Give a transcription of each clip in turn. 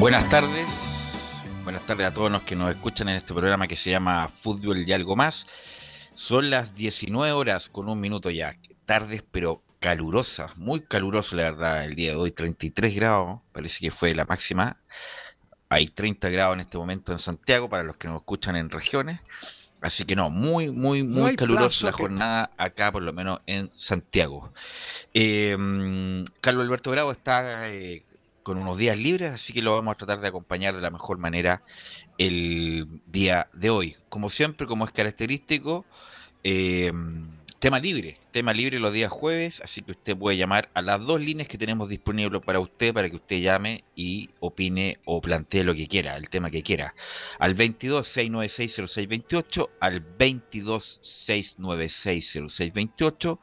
Buenas tardes, buenas tardes a todos los que nos escuchan en este programa que se llama Fútbol y algo más. Son las 19 horas con un minuto ya, tardes pero calurosa, muy calurosa la verdad el día de hoy, 33 grados, parece que fue la máxima. Hay 30 grados en este momento en Santiago para los que nos escuchan en regiones. Así que no, muy, muy, muy calurosa la jornada acá, por lo menos en Santiago. Em, Carlos Alberto Bravo está eh, con unos días libres, así que lo vamos a tratar de acompañar de la mejor manera el día de hoy. Como siempre, como es característico, eh, Tema libre, tema libre los días jueves, así que usted puede llamar a las dos líneas que tenemos disponibles para usted, para que usted llame y opine o plantee lo que quiera, el tema que quiera. Al 22 696 0628, al 22 696 0628,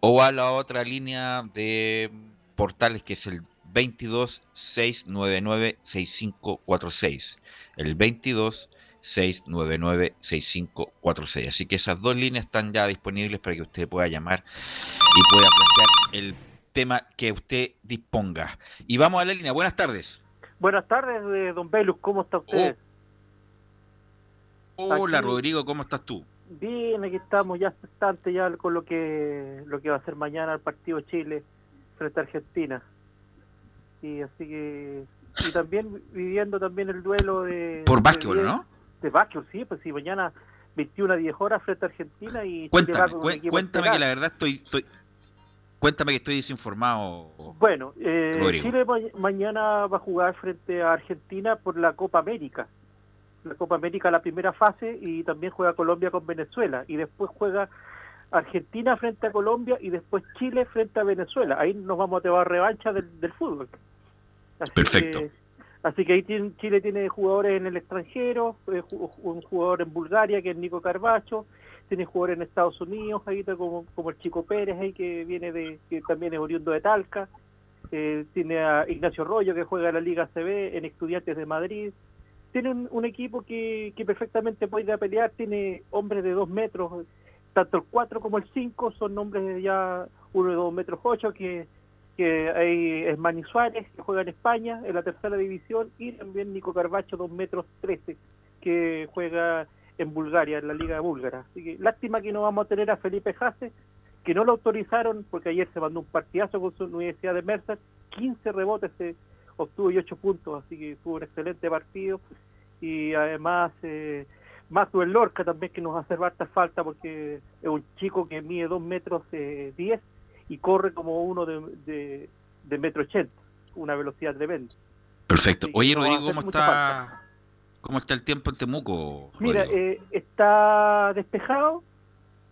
o a la otra línea de portales que es el 22 699 6546. El 22 699-6546. Así que esas dos líneas están ya disponibles para que usted pueda llamar y pueda plantear el tema que usted disponga. Y vamos a la línea. Buenas tardes. Buenas tardes, eh, don Belus. ¿Cómo está usted? Oh. Hola, Rodrigo. ¿Cómo estás tú? Bien, aquí estamos ya bastante ya con lo que lo que va a ser mañana el partido Chile frente a Argentina. Y así que y también viviendo también el duelo de por básquetbol, ¿no? de básquetbol, sí, pues si mañana 21 a 10 horas frente a Argentina y cuéntame, cuéntame que la verdad estoy, estoy cuéntame que estoy desinformado. Bueno, eh, Chile mañana va a jugar frente a Argentina por la Copa América. La Copa América la primera fase y también juega Colombia con Venezuela y después juega Argentina frente a Colombia y después Chile frente a Venezuela. Ahí nos vamos a llevar revancha del, del fútbol. Perfecto. Así que ahí Chile tiene jugadores en el extranjero, eh, un jugador en Bulgaria que es Nico Carbacho, tiene jugadores en Estados Unidos, ahí como, como el Chico Pérez, ahí que viene de, que también es oriundo de Talca, eh, tiene a Ignacio Rollo que juega en la Liga CB, en Estudiantes de Madrid, tiene un, equipo que, que, perfectamente puede ir a pelear, tiene hombres de dos metros, tanto el 4 como el 5 son hombres ya uno de dos metros ocho que que hay es Mani Suárez, que juega en España, en la tercera división, y también Nico Carbacho, 2 metros 13, que juega en Bulgaria, en la liga búlgara. Así que lástima que no vamos a tener a Felipe Jase, que no lo autorizaron, porque ayer se mandó un partidazo con su Universidad de Mercer, 15 rebotes, se obtuvo y 8 puntos, así que fue un excelente partido. Y además, eh, Maxwell Lorca también, que nos hace harta falta, porque es un chico que mide 2 metros eh, 10 y corre como uno de, de, metro ochenta, una velocidad tremenda. Perfecto. Oye, Rodrigo, ¿cómo está, ¿cómo está el tiempo en Temuco? Mira, eh, está despejado,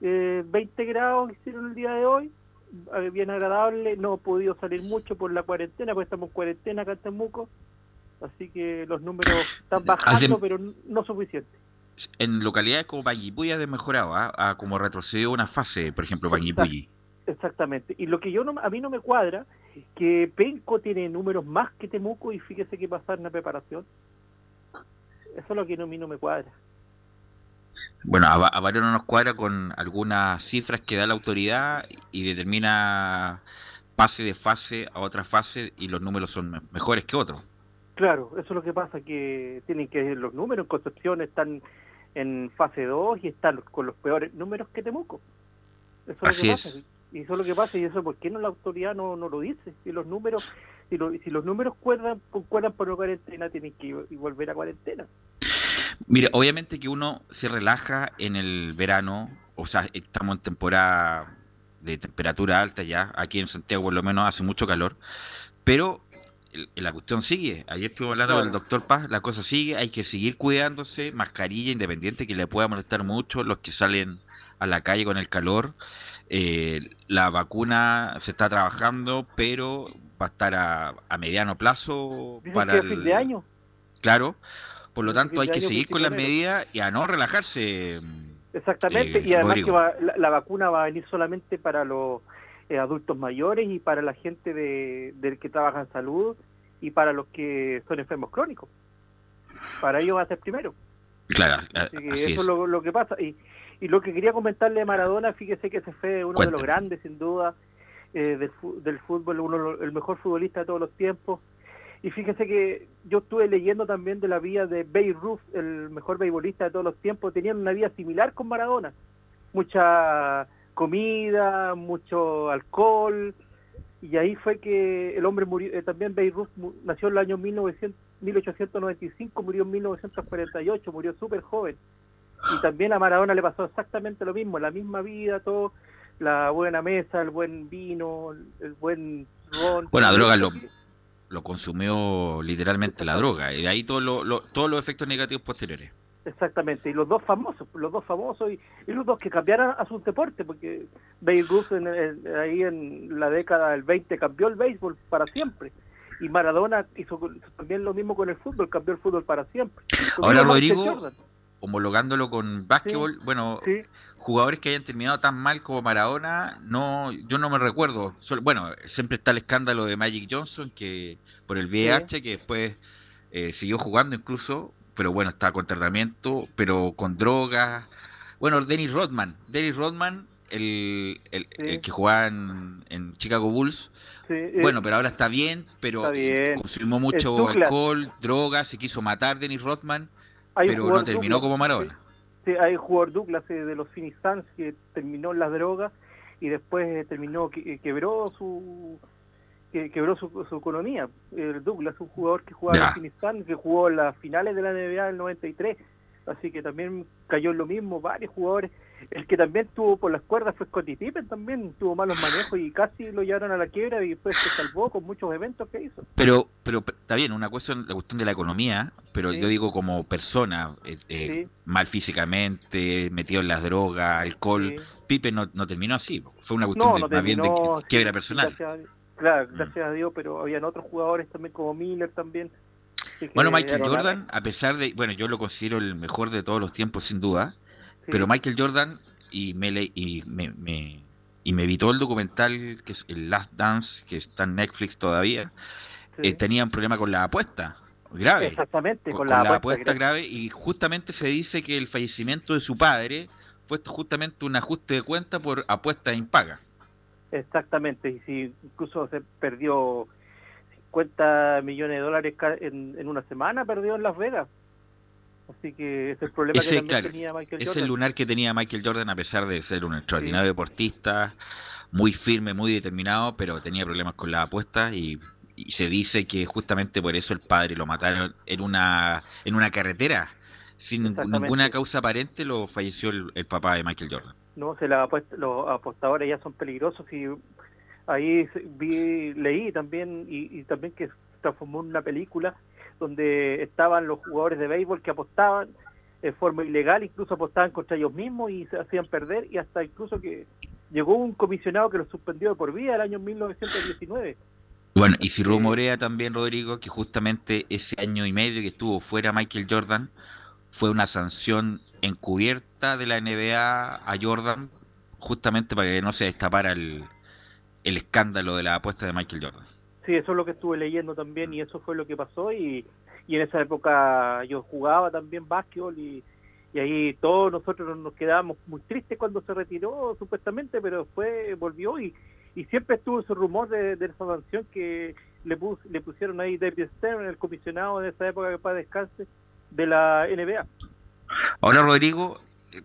eh, 20 grados hicieron el día de hoy, eh, bien agradable, no he podido salir mucho por la cuarentena, porque estamos en cuarentena acá en Temuco, así que los números están bajando, pero no suficiente. En localidades como Panguipulli ha mejorado, ¿ah? ha como retrocedido una fase, por ejemplo, Panguipulli. Exactamente. Y lo que yo no, a mí no me cuadra que Penco tiene números más que Temuco y fíjese qué pasa en la preparación. Eso es lo que a mí no me cuadra. Bueno, a, a varios no nos cuadra con algunas cifras que da la autoridad y determina pase de fase a otra fase y los números son mejores que otros. Claro, eso es lo que pasa, que tienen que los números en Concepción están en fase 2 y están con los peores números que Temuco. Eso es Así es. Y eso es lo que pasa, y eso, ¿por qué no la autoridad no, no lo dice? Si los números si, si los números cuerdan, concuerdan por la cuarentena, tienen que volver a cuarentena. Mira, obviamente que uno se relaja en el verano, o sea, estamos en temporada de temperatura alta ya, aquí en Santiago por lo menos hace mucho calor, pero la cuestión sigue. Ayer estuve hablando con el doctor Paz, la cosa sigue, hay que seguir cuidándose, mascarilla independiente que le pueda molestar mucho los que salen a la calle con el calor. Eh, la vacuna se está trabajando, pero va a estar a, mediano plazo para el fin de año. Claro, por lo tanto hay que seguir con las medidas y a no relajarse. Exactamente, y además que la, vacuna va a venir solamente para los eh, adultos mayores y para la gente de, del que trabaja en salud y para los que son enfermos crónicos. Para ellos va a ser primero. Claro, eso es lo, que pasa. Y, y lo que quería comentarle de Maradona, fíjese que ese fue uno de los grandes, sin duda, eh, del, del fútbol, uno el mejor futbolista de todos los tiempos. Y fíjese que yo estuve leyendo también de la vida de Beirut, el mejor beisbolista de todos los tiempos, tenían una vida similar con Maradona. Mucha comida, mucho alcohol, y ahí fue que el hombre murió, eh, también Beirut nació en el año 1900, 1895, murió en 1948, murió súper joven. Y también a Maradona le pasó exactamente lo mismo, la misma vida, todo, la buena mesa, el buen vino, el buen ron. Buena droga lo, lo consumió literalmente la droga, y de ahí todo lo, todos los efectos negativos posteriores. Exactamente, y los dos famosos, los dos famosos y, los dos que cambiaron a su deporte, porque Babe Ruth en ahí en la década del 20 cambió el béisbol para siempre. Y Maradona hizo también lo mismo con el fútbol, cambió el fútbol para siempre. Ahora, Rodrigo, homologándolo con básquetbol, bueno, jugadores que hayan terminado tan mal como Maradona, no, yo no me recuerdo. bueno, siempre está el escándalo de Magic Johnson, que por el VIH, que después eh, siguió jugando incluso, pero bueno, está con tratamiento, pero con drogas. Bueno, Dennis Rodman, Dennis Rodman, el, el, que jugaba en, Chicago Bulls, eh, bueno, pero ahora está bien, pero consumió mucho alcohol, drogas, se quiso matar Dennis Rodman, pero no terminó como Maradona. Sí, hay un jugador Douglas de los Phoenix Suns que terminó en las drogas y después terminó, quebró su que quebró su, economía. El Douglas, un jugador que jugaba en Afganistán, que jugó las finales de la NBA del 93, así que también cayó en lo mismo, varios jugadores. El que también tuvo por las cuerdas fue Scottie Pippen, también tuvo malos manejos y casi lo llevaron a la quiebra y después se salvó con muchos eventos que hizo. Pero, pero está bien, una cuestión, la cuestión de la economía, pero yo digo como persona, eh, eh, mal físicamente, metido en las drogas, alcohol. Pippen no, no terminó así, fue una cuestión más bien de quiebra personal. Claro, mm. gracias a Dios, pero habían otros jugadores también como Miller también. Bueno, Michael Jordan, a pesar de, bueno, yo lo considero el mejor de todos los tiempos sin duda, pero Michael Jordan y me, y me, y me evitó el documental que es el Last Dance que está en Netflix todavía, eh, tenía un problema con la apuesta grave. Exactamente, con, la, apuesta, grave y justamente se dice que el fallecimiento de su padre fue justamente un ajuste de cuenta por apuesta impaga. Exactamente, y si incluso se perdió 50 millones de dólares en, una semana, perdió en Las Vegas. Así que ese es el problema que también tenía Michael Jordan. Es el lunar que tenía Michael Jordan, a pesar de ser un extraordinario deportista, muy firme, muy determinado, pero tenía problemas con la apuesta y, se dice que justamente por eso el padre lo mataron en una, en una carretera. Sin ninguna causa aparente lo falleció el papá de Michael Jordan no se la los apostadores ya son peligrosos y ahí vi leí también y, también que se transformó en una película donde estaban los jugadores de béisbol que apostaban de forma ilegal, incluso apostaban contra ellos mismos y se hacían perder y hasta incluso que llegó un comisionado que los suspendió por vida el año 1919. Bueno, y si rumorea también, Rodrigo, que justamente ese año y medio que estuvo fuera Michael Jordan fue una sanción encubierta de la NBA a Jordan justamente para que no se destapara el, el escándalo de la apuesta de Michael Jordan. Sí, eso es lo que estuve leyendo también y eso fue lo que pasó y, y en esa época yo jugaba también básquetbol y, y ahí todos nosotros nos quedábamos muy tristes cuando se retiró supuestamente, pero después volvió y, y siempre estuvo ese rumor de, de esa sanción que le, le pusieron ahí David Stern, el comisionado de esa época que para descanse de la NBA. Ahora, Rodrigo,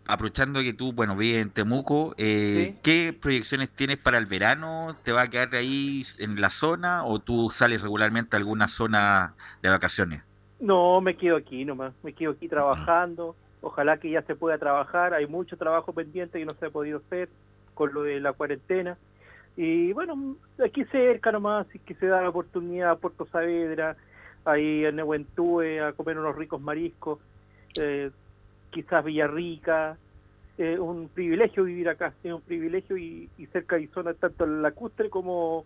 aprovechando que tú, bueno, vives en Temuco, eh, ¿qué proyecciones tienes para el verano? ¿Te va a quedar ahí en la zona o tú sales regularmente a alguna zona de vacaciones? No, me quedo aquí nomás, me quedo aquí trabajando. Ojalá que ya se pueda trabajar, hay mucho trabajo pendiente que no se ha podido hacer con lo de la cuarentena. Y bueno, aquí cerca nomás, si que se da la oportunidad a Puerto Saavedra, ahí en Nehuentúe, a comer unos ricos mariscos, eh, quizás Villarrica, es un privilegio vivir acá, es un privilegio y, cerca hay zonas tanto en la lacustre como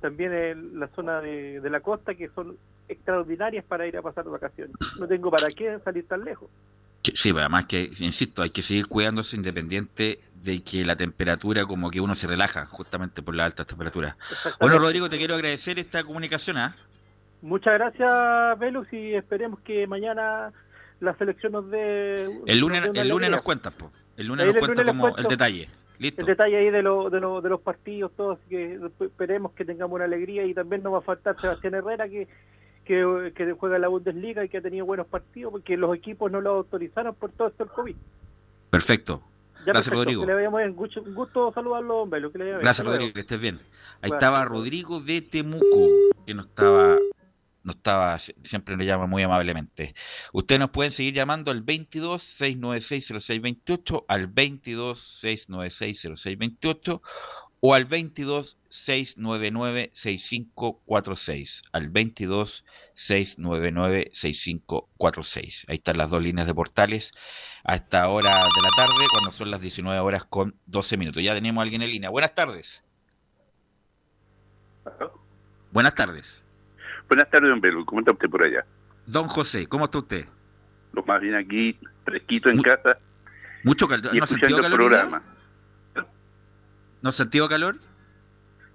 también en la zona de, la costa que son extraordinarias para ir a pasar vacaciones. No tengo para qué salir tan lejos. Sí, además que, insisto, hay que seguir cuidándose independiente de que la temperatura como que uno se relaja justamente por las altas temperaturas. Bueno, Rodrigo, te quiero agradecer esta comunicación. ¿ah? Muchas gracias, Velus, y esperemos que mañana la selección nos dé... El lunes, el lunes nos cuentas, pues. El lunes nos cuenta como el detalle. ¿Listo? El detalle ahí de, lo, de, lo, de los partidos, todos, que esperemos que tengamos una alegría y también nos va a faltar Sebastián Herrera, que, que, que juega en la Bundesliga y que ha tenido buenos partidos, porque los equipos no lo autorizaron por todo esto del COVID. Perfecto. Gracias, Rodrigo. Que le vayamos bien. Gusto, gusto saludarlo, hombre. Que le Gracias, Rodrigo, que estés bien. Ahí estaba Rodrigo de Temuco, que nos estaba no estaba, siempre nos llama muy amablemente. Ustedes nos pueden seguir llamando al 22 696 0628, al 22 696 0628 o al 22 699 6546, al 22 699 6546. Ahí están las dos líneas de portales a esta hora de la tarde, cuando son las 19 horas con 12 minutos. Ya tenemos a alguien en línea. Buenas tardes. Buenas tardes. Buenas tardes, don Belu. ¿Cómo está usted por allá? Don José, ¿cómo está usted? Lo más bien aquí, fresquito en casa. Mucho calor. ¿No ha sentido calor? Programa. ¿No ha sentido calor?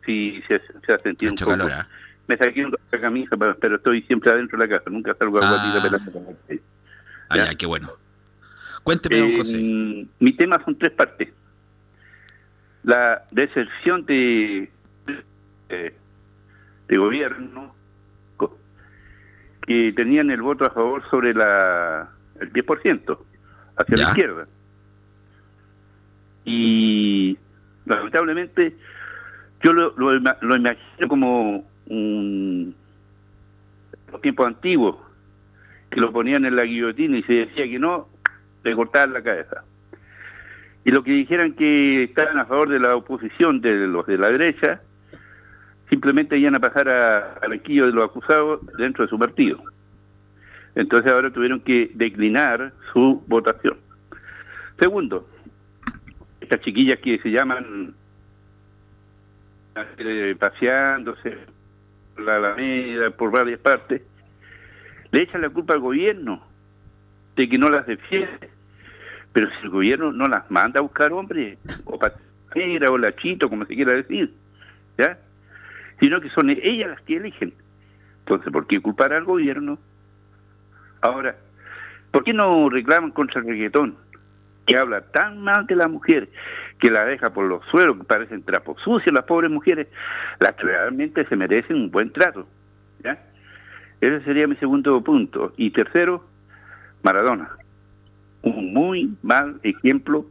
Sí, se, ha sentido Mucho un poco. Calor, ¿eh? Me saqué una camisa, pero estoy siempre adentro de la casa. Nunca salgo a ah. pelando Ah, ya, qué bueno. Cuénteme, don José. Mi tema son tres partes. La deserción de, de, de gobierno, que tenían el voto a favor sobre la el 10% hacia la izquierda. Y lamentablemente yo lo, lo, imagino como un los tiempos antiguos que lo ponían en la guillotina y se decía que no, le cortaban la cabeza. Y lo que dijeran que estaban a favor de la oposición de los de la derecha, simplemente iban a pasar al banquillo de los acusados dentro de su partido. Entonces ahora tuvieron que declinar su votación. Segundo, estas chiquillas que se llaman eh, paseándose por la Alameda, por varias partes, le echan la culpa al gobierno de que no las defiende. Pero si el gobierno no las manda a buscar hombres, o patera, o lachito, como se quiera decir, ¿ya? Sino que son ellas las que eligen. Entonces, ¿por qué culpar al gobierno? Ahora, ¿por qué no reclaman contra el reggaetón? Que habla tan mal de la mujer, que la deja por los suelos, que parecen trapos sucios las pobres mujeres, las que realmente se merecen un buen trato. ¿ya? Ese sería mi segundo punto. Y tercero, Maradona. Un muy mal ejemplo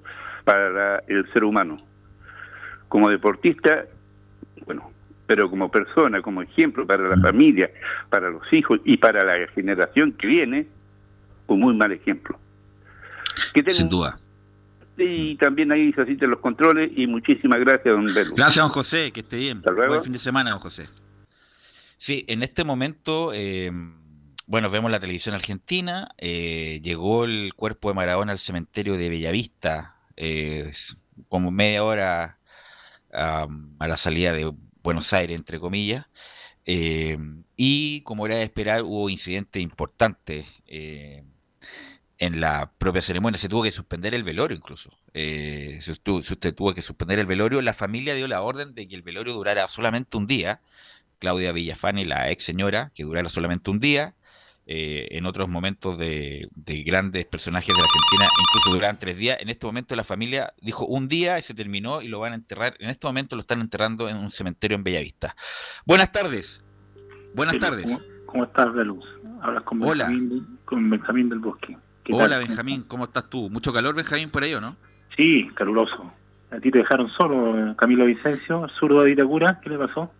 para el ser humano. Como deportista, bueno, pero como persona, como ejemplo para la familia, para los hijos y para la generación que viene, un muy mal ejemplo. Sin duda. Y también ahí se asisten los controles y muchísimas gracias, don Belu. Gracias, don José, que esté bien. Hasta luego. Buen fin de semana, don José. Sí, en este momento, eh, bueno, vemos la televisión argentina, eh, llegó el cuerpo de Maradona al cementerio de Bellavista, eh, como media hora a la salida de Buenos Aires, entre comillas. Eh, y como era de esperar, hubo incidentes importantes eh, en la propia ceremonia. Se tuvo que suspender el velorio incluso. Eh, se, usted tuvo que suspender el velorio. La familia dio la orden de que el velorio durara solamente un día. Claudia Villafani, la ex señora, que durara solamente un día. Eh, en otros momentos de, grandes personajes de la Argentina, incluso duran tres días. En este momento la familia dijo un día y se terminó y lo van a enterrar. En este momento lo están enterrando en un cementerio en Bellavista. Buenas tardes. Buenas tardes. ¿Cómo, estás, Luz? Hablas con Benjamín, con Benjamín del Bosque. Hola, Benjamín. ¿Cómo estás tú? ¿Mucho calor, Benjamín, por ello, no? Sí, caluroso. A ti te dejaron solo, Camilo Vicencio, zurdo de Itacura. ¿Qué le pasó?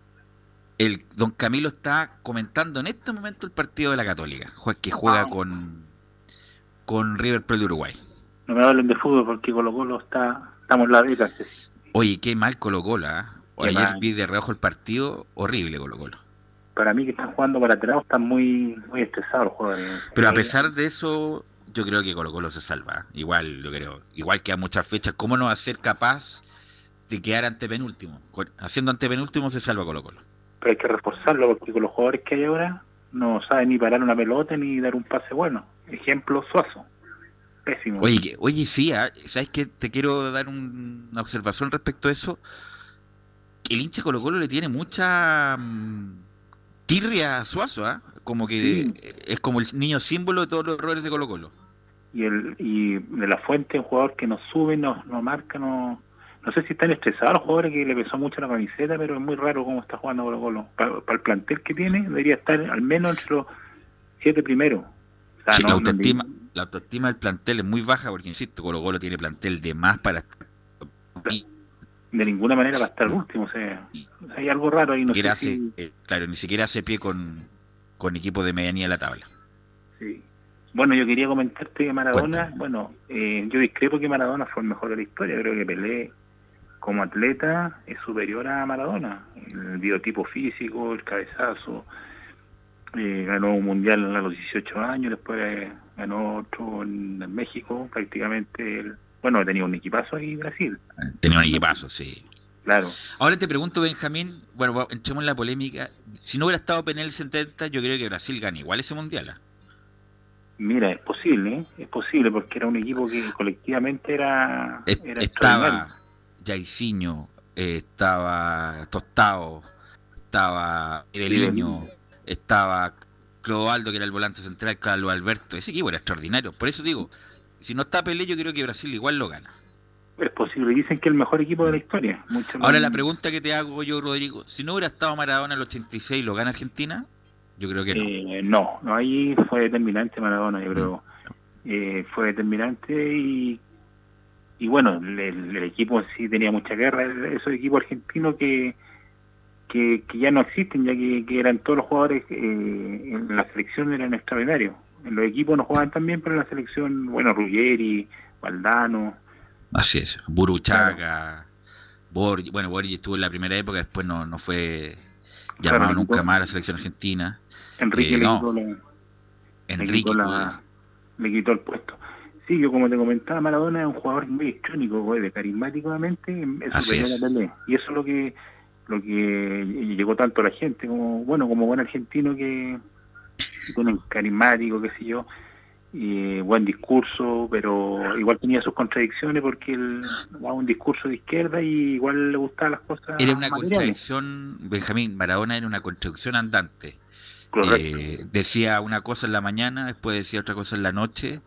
El don Camilo está comentando en este momento el partido de la Católica, que juega ah. con, con River Plate de Uruguay. No me hablen de fútbol porque Colo Colo está, estamos en la beca. Oye, qué mal Colo Colo, ¿ah? ayer vi de reojo el partido, horrible Colo Colo. Para mí que están jugando para atrás, están muy, muy estresados los jugadores. Pero a pesar de eso, yo creo que Colo Colo se salva. Igual, yo creo. Igual que a muchas fechas, ¿cómo no va a ser capaz de quedar ante penúltimo? Haciendo ante penúltimo se salva Colo Colo. Pero hay que reforzarlo porque con los jugadores que hay ahora no saben ni parar una pelota ni dar un pase bueno. Ejemplo, Suazo. Pésimo. Oye, oye sí, ¿ah? ¿sabes que Te quiero dar una observación respecto a eso. El hincha Colo Colo le tiene mucha mm, tirria a Suazo, ¿ah? Como que es como el niño símbolo de todos los errores de Colo Colo. Y, el, y de la fuente, un jugador que nos sube, nos, nos marca, no no sé si están estresados los jugadores que le pesó mucho la camiseta, pero es muy raro cómo está jugando Colo Colo. Para, el plantel que tiene, debería estar al menos entre los siete primeros. la, autoestima, la autoestima del plantel es muy baja porque, insisto, Colo Colo tiene plantel de más para... De ninguna manera va a estar último, o sea, hay algo raro ahí. No sé eh, claro, ni siquiera hace pie con, con equipo de medianía de la tabla. Sí. Bueno, yo quería comentarte que Maradona, bueno, eh, yo discrepo que Maradona fue el mejor de la historia, creo que Pelé como atleta es superior a Maradona. El biotipo físico, el cabezazo. Eh, ganó un mundial a los 18 años, después ganó otro en, México, prácticamente. bueno, tenía un equipazo ahí en Brasil. Tenía un equipazo, sí. Claro. Ahora te pregunto, Benjamín, bueno, entremos en la polémica. Si no hubiera estado Penel 70, yo creo que Brasil gana igual ese mundial. ¿ah? Mira, es posible, ¿eh? es posible, porque era un equipo que colectivamente era. era estaba Jairzinho, eh, estaba Tostado, estaba Eveliño, estaba Clodoaldo, que era el volante central, Carlos Alberto. Ese equipo era extraordinario. Por eso digo, si no está Pelé, yo creo que Brasil igual lo gana. Es posible, dicen que es el mejor equipo de la historia. Ahora la pregunta que te hago yo, Rodrigo, si no hubiera estado Maradona en el 86, ¿lo gana Argentina? Yo creo que no. Eh, no, no, ahí fue determinante Maradona, yo creo. Mm. Eh, fue determinante y y bueno, el, equipo sí tenía mucha guerra, esos equipos argentinos que, que, ya no existen, ya que, eran todos los jugadores eh, en la selección eran extraordinarios. En los equipos no jugaban tan bien, pero en la selección, bueno, Ruggeri, Valdano. Así es, Buruchaga, Borgi, bueno, Borgi estuvo en la primera época, después no, no fue llamado nunca más a la selección argentina. Enrique, eh, Enrique le quitó el puesto. Sí, yo como te comentaba, Maradona es un jugador muy electrónico, de carismáticamente, es. Y eso es lo que lo que llegó tanto a la gente, como bueno, como buen argentino que, un carismático, qué sé yo, y buen discurso, pero igual tenía sus contradicciones porque él daba un discurso de izquierda y igual le gustaban las cosas. Era una contradicción, Benjamín, Maradona era una contradicción andante. Eh, decía una cosa en la mañana, después decía otra cosa en la noche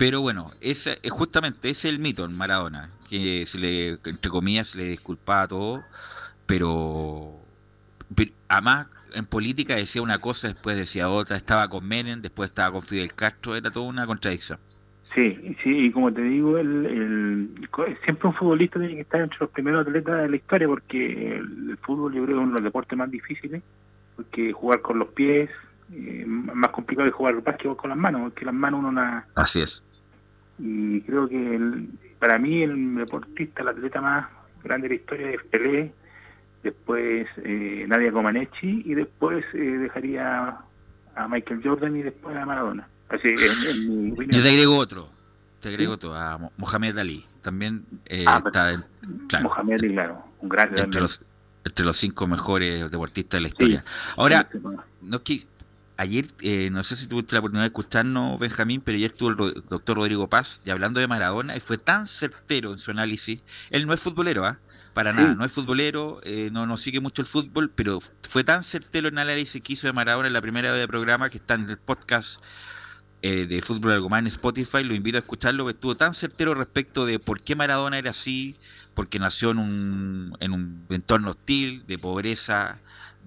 pero bueno, ese, es justamente ese es el mito en Maradona, que se le, entre comillas, se le disculpaba todo, pero, además en política decía una cosa, después decía otra, estaba con Menem, después estaba con Fidel Castro, era toda una contradicción. Sí, sí, y como te digo, el, siempre un futbolista tiene que estar entre los primeros atletas de la historia, porque el, fútbol yo creo que es uno de los deportes más difíciles, porque jugar con los pies, eh, más complicado que jugar básquetbol con las manos, porque las manos uno la... Así es y creo que el, para mí el deportista, el atleta más grande de la historia es Pelé, después eh, Nadia Comaneci y después eh, dejaría a Michael Jordan y después a Maradona. Así, Yo te agrego otro, te agrego otro, a Mohamed Ali. También eh, ah, está, claro, Mohamed Ali, claro, un gran entre los, entre los cinco mejores deportistas de la historia. Ahora, no, ayer, eh, no sé si tuviste la oportunidad de escucharnos, Benjamín, pero ayer estuvo el doctor Rodrigo Paz y hablando de Maradona y fue tan certero en su análisis. Él no es futbolero, ¿ah? Para nada, no es futbolero, eh, no, no sigue mucho el fútbol, pero fue tan certero en el análisis que hizo de Maradona en la primera vez de programa que está en el podcast eh, de Fútbol Algo Más en Spotify, lo invito a escucharlo, que estuvo tan certero respecto de por qué Maradona era así, porque nació en un, en un entorno hostil, de pobreza,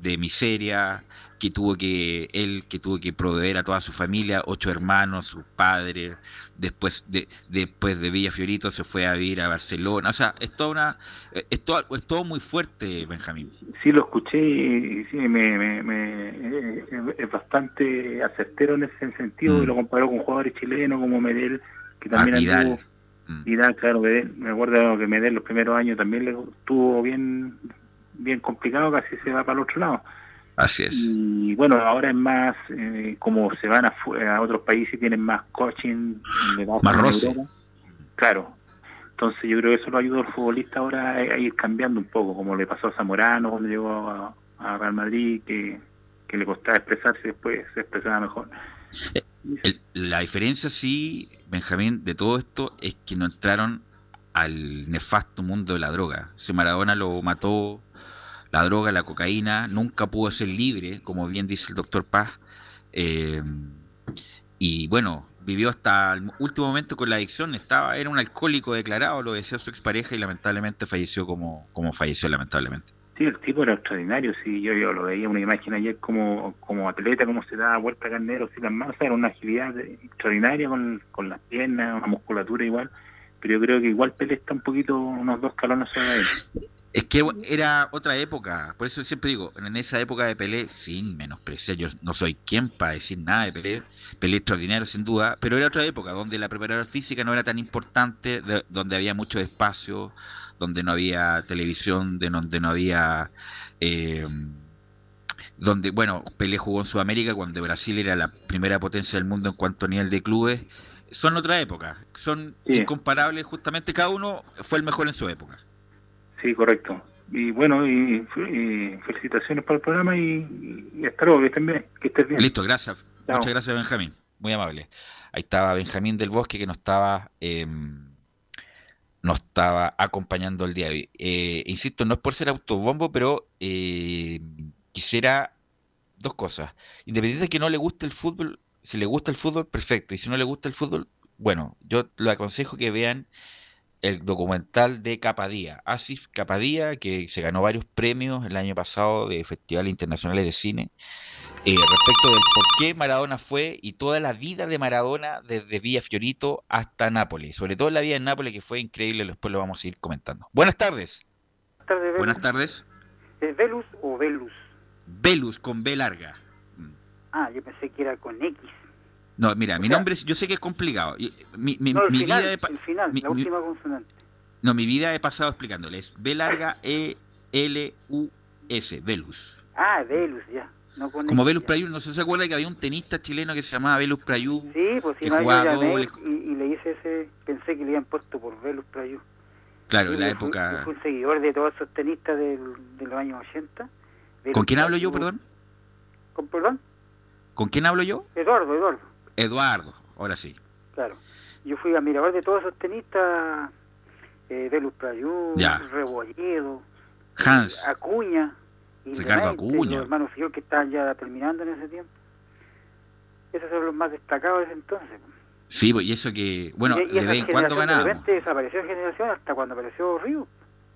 de miseria, que tuvo que, él que tuvo que proveer a toda su familia, ocho hermanos, sus padres, después de, después de Villa Fiorito se fue a vivir a Barcelona, o sea, es todo, una, es todo, es todo muy fuerte, Benjamín. Sí, lo escuché y sí, me, me, es bastante acertero en ese sentido, mm. lo comparó con jugadores chilenos como Medel, que también ah, anduvo, mm. claro, me acuerdo que Medel los primeros años también le estuvo bien bien complicado, casi se va para el otro lado. Así es. Y bueno, ahora es más, eh, como se van a, a, otros países, tienen más coaching, más roce. Claro. Entonces yo creo que eso lo ayudó al futbolista ahora a, ir cambiando un poco, como le pasó a Zamorano cuando llegó a, Real Madrid, que, que le costaba expresarse y después se expresaba mejor. Eh, la diferencia, sí, Benjamín, de todo esto es que no entraron al nefasto mundo de la droga. Si Maradona lo mató la droga, la cocaína, nunca pudo ser libre, como bien dice el doctor Paz. Eh, y bueno, vivió hasta el último momento con la adicción, estaba, era un alcohólico declarado, lo decía su expareja y lamentablemente falleció como, como falleció lamentablemente. Sí, el tipo era extraordinario, sí, yo, yo lo veía una imagen ayer como, como atleta, cómo se da vuelta carnero, sí, las manos, era una agilidad extraordinaria con, con las piernas, una musculatura igual, pero yo creo que igual Pelé está un poquito, unos dos calones sobre él. Es que era otra época, por eso siempre digo, en esa época de Pelé, sin menospreciar, yo no soy quien para decir nada de Pelé, Pelé extraordinario sin duda, pero era otra época donde la preparación física no era tan importante, donde había mucho espacio, donde no había televisión, de donde no había... Eh, donde, bueno, Pelé jugó en Sudamérica cuando Brasil era la primera potencia del mundo en cuanto a nivel de clubes, son otra época, son incomparables justamente, cada uno fue el mejor en su época. Sí, correcto. Y bueno, y, felicitaciones por el programa y, y hasta luego, que estén bien. Que estés bien. Listo, gracias. Muchas gracias, Benjamín. Muy amable. Ahí estaba Benjamín del Bosque que nos estaba, eh, nos estaba acompañando el día de hoy. Eh, insisto, no es por ser autobombo, pero eh, quisiera dos cosas. Independiente de que no le guste el fútbol, si le gusta el fútbol, perfecto. Y si no le gusta el fútbol, bueno, yo le aconsejo que vean el documental de Capadía, Asif Capadía, que se ganó varios premios el año pasado de festivales internacionales de cine, eh, respecto del por qué Maradona fue y toda la vida de Maradona desde Villa Fiorito hasta Nápoles, sobre todo la vida en Nápoles que fue increíble, después lo vamos a ir comentando. Buenas tardes. Buenas tardes. ¿Es Velus o Velus? Velus con B larga. Ah, yo pensé que era con X. No, mira, mi nombre, yo sé que es complicado. Mi, mi, no, el mi final, vida el final, la última consonante. No, mi vida he pasado explicándoles. B larga E L U S, Velus. Ah, Velus, ya. No Como Velus Prayú, no sé si se acuerda que había un tenista chileno que se llamaba Velus Prayú. Sí, pues sí, no, yo y, y, le hice ese, pensé que le habían puesto por Velus Prayú. Claro, en la época... Fui, un seguidor de todos esos tenistas del, de los años 80. ¿Con quién hablo yo, perdón? ¿Con perdón? ¿Con quién hablo yo? Eduardo, Eduardo. Eduardo, ahora sí. Claro. Yo fui a mirador de todos esos tenistas, eh, Velus Prayú, Rebolledo, Hans, eh, Acuña, y Ricardo Acuña. Los hermanos que estaban ya terminando en ese tiempo. Esos son los más destacados de ese entonces. Sí, pues, y eso que, bueno, de vez en cuando ganaba. De repente desapareció generación hasta cuando apareció Río.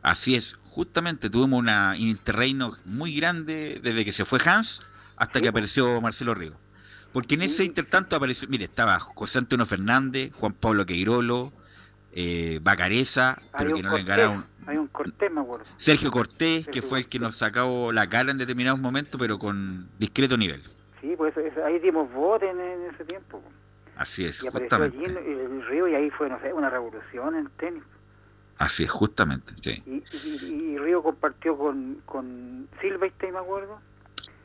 Así es, justamente tuvimos una interreino muy grande desde que se fue Hans hasta que apareció Marcelo Río. Porque en ese intertanto apareció, mire, estaba José Antonio Fernández, Juan Pablo Queirolo, eh, Bacareza, pero que no le ganaron. Hay un Cortés, me acuerdo. Sergio Cortés, que fue el que nos sacó la cara en determinados momentos, pero con discreto nivel. Sí, pues ahí dimos votos en, ese tiempo. Así es, y apareció allí en el Río y ahí fue, no sé, una revolución en el tenis. Así es, justamente, sí. Y, y, Río compartió con, con Silvestre, me acuerdo.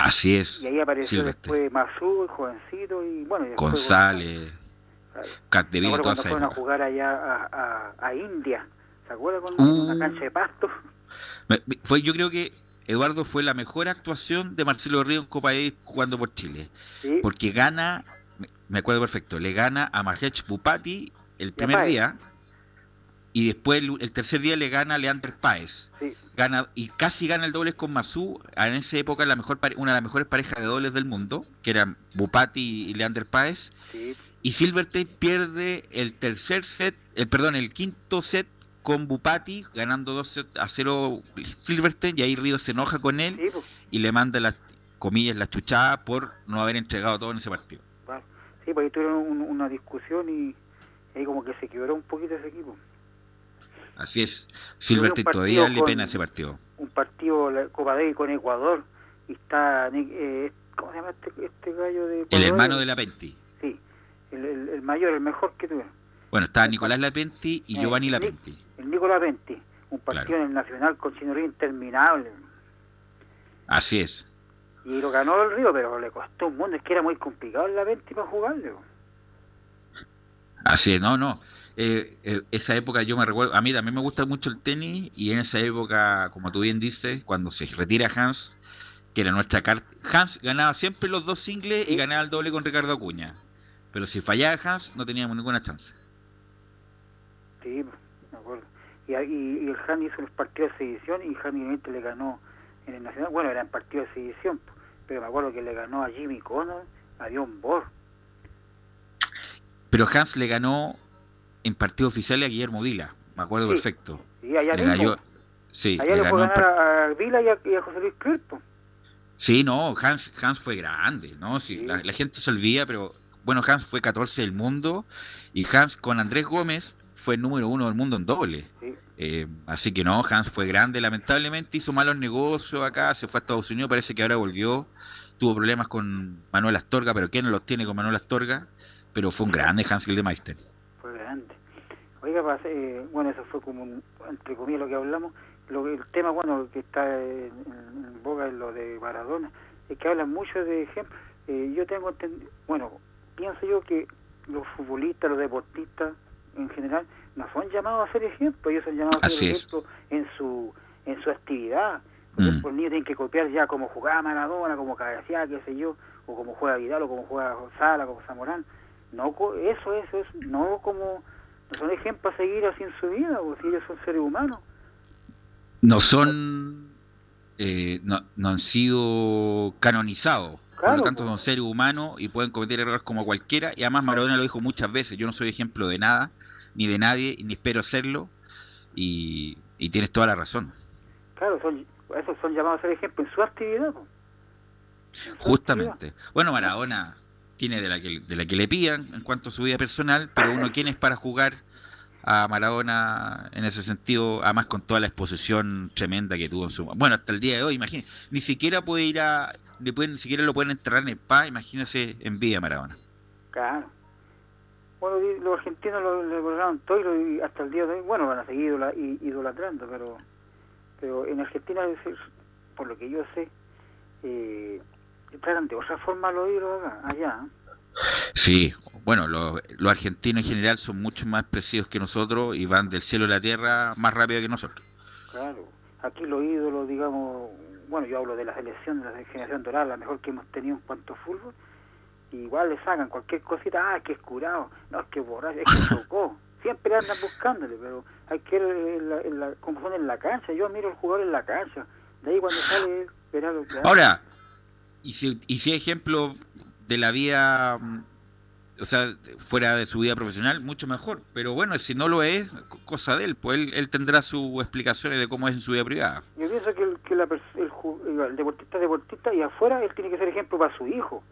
Así es. Y ahí apareció después Mazú, jovencito, y bueno. Y González, toda esa fueron a jugar allá a, a, India, ¿se acuerda? Con una uh. cancha de pasto. Fue, yo creo que Eduardo fue la mejor actuación de Marcelo Río en Copa Davis jugando por Chile. Porque gana, me acuerdo perfecto, le gana a Majech Bupati el primer día y después el, tercer día le gana Leander Páez. Gana, y casi gana el dobles con Mazú, en esa época la mejor una de las mejores parejas de dobles del mundo, que eran Bupati y Leander Páez. Y Silverstein pierde el tercer set, el, perdón, el quinto set con Bupati, ganando 2 a 0 Silverstein, y ahí Río se enoja con él pues. y le manda las comillas, la chuchada por no haber entregado todo en ese partido. Sí, pues ahí tuvieron una discusión y ahí como que se quebró un poquito ese equipo. Así es. Silverstein todavía le pena ese partido. Un partido la Copa Davis con Ecuador y está eh, ¿cómo se llama este, este gallo de El hermano de la Penti. Sí, el, el, mayor, el mejor que tuve. Bueno, está Nicolás Lapenti y eh, Giovanni Lapenti. El Nicolás Lapenti, un partido en el Nacional con Chinorín interminable. Así es. Y lo ganó el Río, pero le costó un mundo, es que era muy complicado en la 20 para jugarle. Así es, no, no. Eh, eh, esa época yo me recuerdo, a mí también me gusta mucho el tenis y en esa época, como tú bien dices, cuando se retira Hans, que era nuestra carta, Hans ganaba siempre los dos singles y ganaba el doble con Ricardo Acuña. Pero si fallaba Hans, no teníamos ninguna chance. Sí, me acuerdo. Y, el Hans hizo los partidos de sedición y Hans le ganó en el Nacional. Bueno, eran partidos de sedición, pero me acuerdo que le ganó a Jimmy Connor, a Dion Borg. Pero Hans le ganó en partido oficial a Guillermo Vila, me acuerdo perfecto. Sí, allá le sí, allá le, fue ganar a, Vila y a, José Luis Crespo. Sí, no, Hans, Hans fue grande, ¿no? Sí, La, gente se olvida, pero bueno, Hans fue 14 del mundo y Hans con Andrés Gómez fue el número uno del mundo en doble. Eh, así que no, Hans fue grande, lamentablemente hizo malos negocios acá, se fue a Estados Unidos, parece que ahora volvió, tuvo problemas con Manuel Astorga, pero ¿quién los tiene con Manuel Astorga? pero fue un grande Hans Gildemeister. Oiga, eh, bueno, eso fue como, entre comillas, lo que hablamos. Lo, el tema, bueno, que está en, boga es lo de Maradona, es que hablan mucho de ejemplos. Eh, yo tengo bueno, pienso yo que los futbolistas, los deportistas en general, no son llamados a ser ejemplos, ellos son llamados a ser ejemplos en su, en su actividad. Por mm. los niños tienen que copiar ya como jugaba Maradona, como cabeceaba, qué sé yo, o como juega Vidal, o como juega Sala, como Zamorán no eso eso es no como son ejemplos a seguir así en su vida o si ellos son seres humanos. No son eh, no, no, han sido canonizados. Por lo tanto son seres humanos y pueden cometer errores como cualquiera. Y además Maradona lo dijo muchas veces yo no soy ejemplo de nada ni de nadie ni espero serlo. Y, y tienes toda la razón. Claro son esos son llamados a ser ejemplo en su actividad. Justamente. Bueno Maradona tiene de la que, de la que le pidan en cuanto a su vida personal, pero uno quién es para jugar a Maradona en ese sentido, además con toda la exposición tremenda que tuvo en su... Bueno, hasta el día de hoy, imagínese, ni siquiera puede ir a... Ni, pueden, ni siquiera lo pueden entrar en el PA, imagínese en vida Maradona. Claro. Bueno, los argentinos lo, borraron todo y hasta el día de hoy, bueno, van a seguir idolatrando, pero pero en Argentina, por lo que yo sé, eh, tratan de otra forma los ídolos allá. Sí, bueno, los, argentinos en general son mucho más precisos que nosotros y van del cielo a la tierra más rápido que nosotros. Claro, aquí los ídolos, digamos, bueno, yo hablo de la selección, de la generación dorada, la mejor que hemos tenido en cuanto a fútbol, igual le sacan cualquier cosita, ah, que es curado, no, es que borracho, es que tocó. Siempre andan buscándole, pero hay que ver la, la, como en la cancha. Yo miro al jugador en la cancha, de ahí cuando sale, verá lo que Ahora, y si, y si ejemplo de la vida, mm, o sea, fuera de su vida profesional, mucho mejor. Pero bueno, si no lo es, cosa de él, pues él, tendrá sus explicaciones de cómo es en su vida privada. Yo pienso que, el, que la, el, deportista es deportista y afuera él tiene que ser ejemplo para su hijo.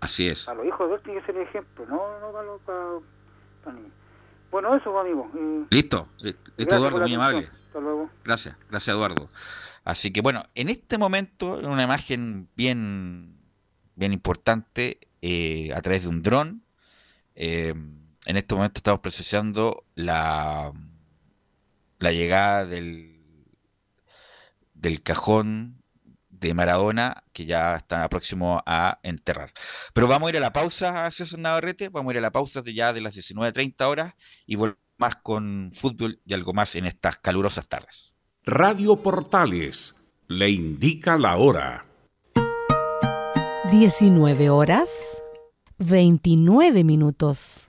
Así es. A los hijos de él tiene que ser ejemplo, no, no para, para, Bueno, eso, amigo. Listo. Listo, Eduardo, muy amable. Hasta luego. Gracias, gracias, Eduardo. Así que bueno, en este momento, en una imagen bien, bien importante, eh, a través de un dron, eh, en este momento estamos procesando la, la llegada del, del cajón de Maradona que ya está próximo a enterrar. Pero vamos a ir a la pausa, César Navarrete, vamos a ir a la pausa de ya de las 19.30 horas y volvemos más con fútbol y algo más en estas calurosas tardes. Radio Portales le indica la hora. 19 horas 29 minutos.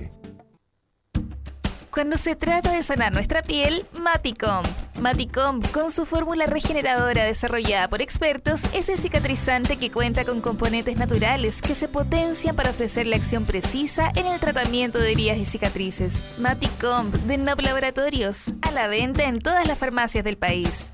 Cuando se trata de sanar nuestra piel, Maticom. Maticom, con su fórmula regeneradora desarrollada por expertos, es el cicatrizante que cuenta con componentes naturales que se potencian para ofrecer la acción precisa en el tratamiento de heridas y cicatrices. Maticom, de Noble Laboratorios, a la venta en todas las farmacias del país.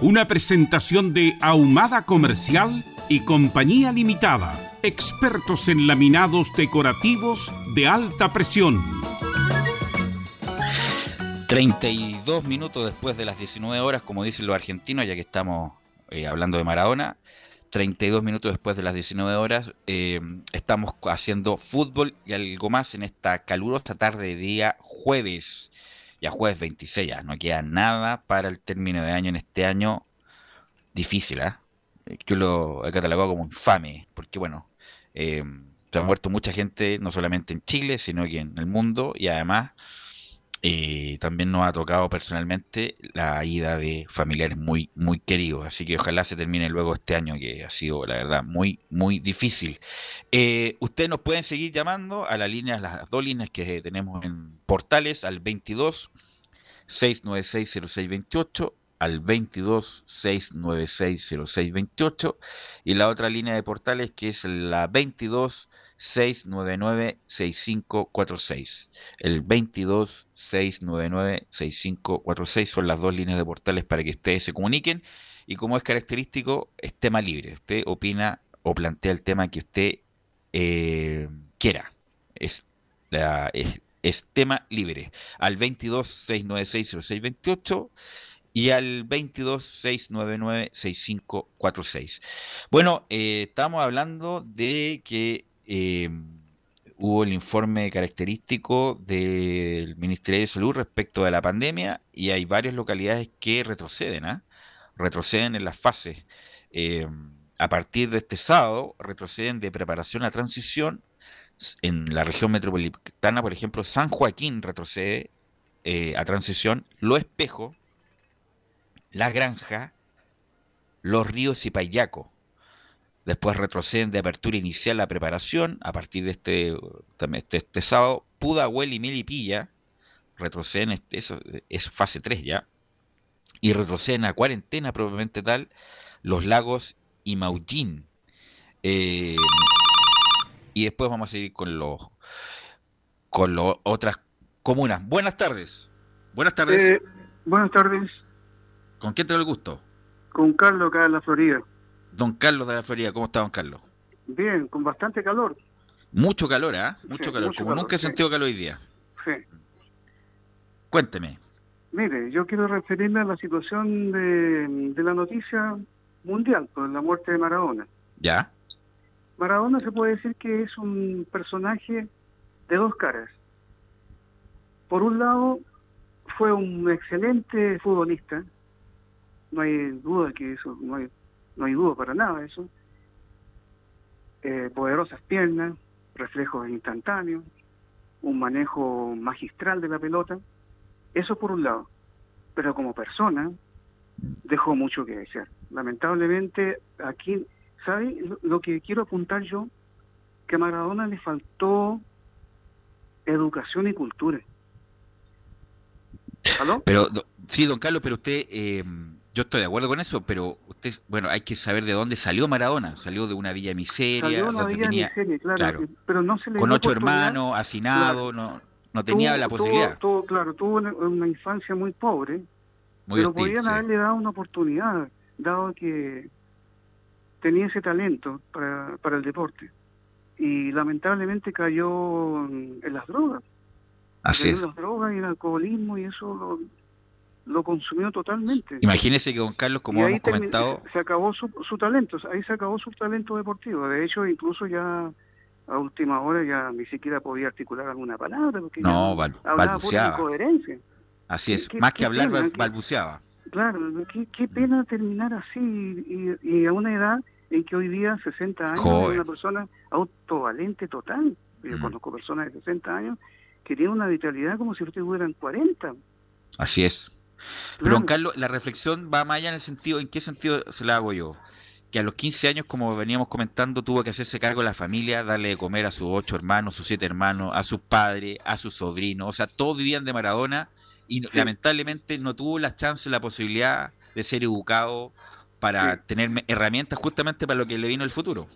una presentación de Ahumada Comercial y Compañía Limitada, expertos en laminados decorativos de alta presión. 32 minutos después de las 19 horas, como dicen los argentinos, ya que estamos eh, hablando de Maradona. 32 minutos después de las 19 horas, eh, estamos haciendo fútbol y algo más en esta calurosa tarde de día jueves ya jueves 26, ya no queda nada para el término de año en este año difícil, ¿eh? Yo lo he catalogado como infame, porque bueno, eh, se ha muerto mucha gente, no solamente en Chile, sino que en el mundo, y además eh, también nos ha tocado personalmente la ida de familiares muy, muy queridos, así que ojalá se termine luego este año, que ha sido, la verdad, muy, muy difícil. Eh, ustedes nos pueden seguir llamando a la línea, las dos líneas que tenemos en portales, al 22 696 0628 al 22 696 0628 y la otra línea de portales que es la 22 699 6546. El 22 699 6546 son las dos líneas de portales para que ustedes se comuniquen y como es característico es tema libre. Usted opina o plantea el tema que usted eh, quiera. Es, la, es, es tema libre. Al 22 696 0628 y al 226996546. Bueno, eh, estamos hablando de que eh, hubo el informe característico del Ministerio de Salud respecto de la pandemia y hay varias localidades que retroceden, ¿ah? retroceden en las fases. Eh, a partir de este sábado, retroceden de preparación a transición. En la región metropolitana, por ejemplo, San Joaquín retrocede a transición, Lo Espejo, la Granja, Los Ríos y Payaco. Después retroceden de apertura inicial a preparación a partir de este, este, este sábado. Pudahuel y Melipilla retroceden, este, eso es fase 3 ya. Y retroceden a cuarentena propiamente tal los lagos y Maullín. Eh, y después vamos a seguir con los con las otras comunas. Buenas tardes. Buenas tardes. Eh, buenas tardes. ¿Con quién te el gusto? Con Carlos acá en la Florida. Don Carlos de la Florida, ¿cómo está don Carlos? Bien, con bastante calor. Mucho calor, ¿ah? Mucho calor, como nunca he sentido calor hoy día. Sí. Cuénteme. Mire, yo quiero referirme a la situación de, de la noticia mundial, por la muerte de Maradona. ¿Ya? Maradona se puede decir que es un personaje de dos caras. Por un lado, fue un excelente futbolista, no hay duda que eso, no hay, no hay duda para nada de eso. Eh, poderosas piernas, reflejos instantáneos, un manejo magistral de la pelota, eso por un lado. Pero como persona dejó mucho que desear. Lamentablemente aquí, ¿sabe lo que quiero apuntar yo? Que a Maradona le faltó educación y cultura. ¿Aló? Pero, sí, don Carlos, pero usted... Eh yo estoy de acuerdo con eso, pero usted, bueno, hay que saber de dónde salió Maradona. Salió de una villa miseria, donde tenía, claro, pero no se le con ocho hermanos, hacinado, no, no tenía la posibilidad. claro, tuvo una, infancia muy pobre, pero podían haberle dado una oportunidad, dado que tenía ese talento para, para el deporte. Y lamentablemente cayó en, las drogas. Así es. En las drogas y el alcoholismo y eso lo, lo consumió totalmente. Imagínese que don Carlos, como hemos comentado... Se acabó su, su talento, ahí se acabó su talento deportivo. De hecho, incluso ya a última hora ya ni siquiera podía articular alguna palabra. Porque no, balbuceaba. incoherencia. Así es, más que hablar, balbuceaba. Claro, qué, pena terminar así y, y, a una edad en que hoy día, 60 años, es una persona autovalente total. Yo mm. conozco personas de 60 años que tienen una vitalidad como si ustedes hubieran 40. Así es. Pero, don Carlos, la reflexión va más allá en el sentido, ¿en qué sentido se la hago yo? Que a los 15 años, como veníamos comentando, tuvo que hacerse cargo de la familia, darle de comer a sus ocho hermanos, sus siete hermanos, a sus padres, a sus sobrinos, o sea, todos vivían de Maradona y lamentablemente no tuvo la chance, la posibilidad de ser educado para tener herramientas justamente para lo que le vino el futuro.